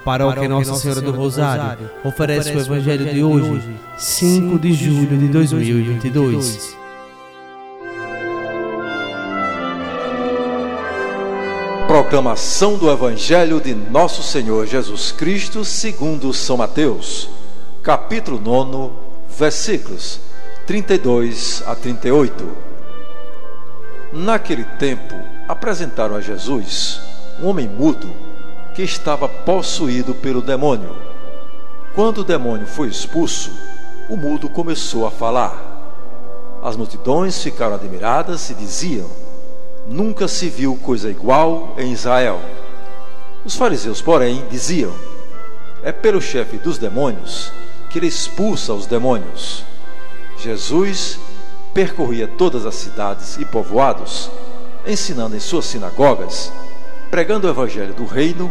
A paróquia Nossa Senhora do Rosário oferece o Evangelho de hoje, 5 de julho de 2022. Proclamação do Evangelho de Nosso Senhor Jesus Cristo, segundo São Mateus, capítulo 9, versículos 32 a 38. Naquele tempo, apresentaram a Jesus um homem mudo que estava possuído pelo demônio. Quando o demônio foi expulso, o mudo começou a falar. As multidões ficaram admiradas e diziam: Nunca se viu coisa igual em Israel. Os fariseus, porém, diziam: É pelo chefe dos demônios que ele expulsa os demônios. Jesus percorria todas as cidades e povoados, ensinando em suas sinagogas pregando o evangelho do reino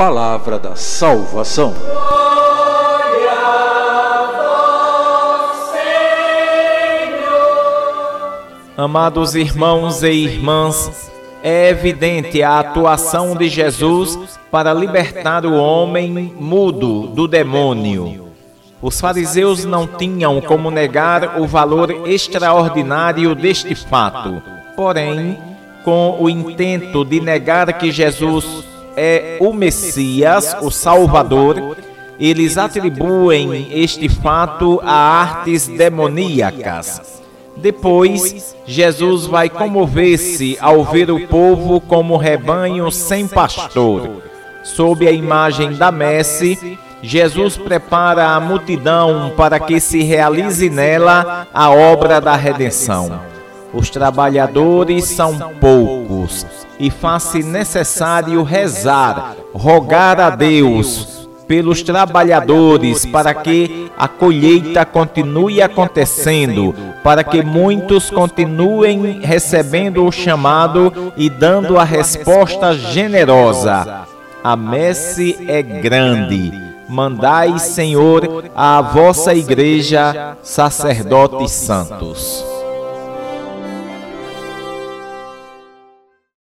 Palavra da salvação. Amados irmãos e irmãs, é evidente a atuação de Jesus para libertar o homem mudo do demônio. Os fariseus não tinham como negar o valor extraordinário deste fato. Porém, com o intento de negar que Jesus é o Messias, o Salvador, eles atribuem este fato a artes demoníacas. Depois, Jesus vai comover-se ao ver o povo como rebanho sem pastor. Sob a imagem da messe, Jesus prepara a multidão para que se realize nela a obra da redenção. Os trabalhadores são poucos e faz-se necessário rezar, rogar a Deus pelos trabalhadores para que a colheita continue acontecendo, para que muitos continuem recebendo o chamado e dando a resposta generosa. A messe é grande. Mandai, Senhor, à vossa igreja sacerdotes santos.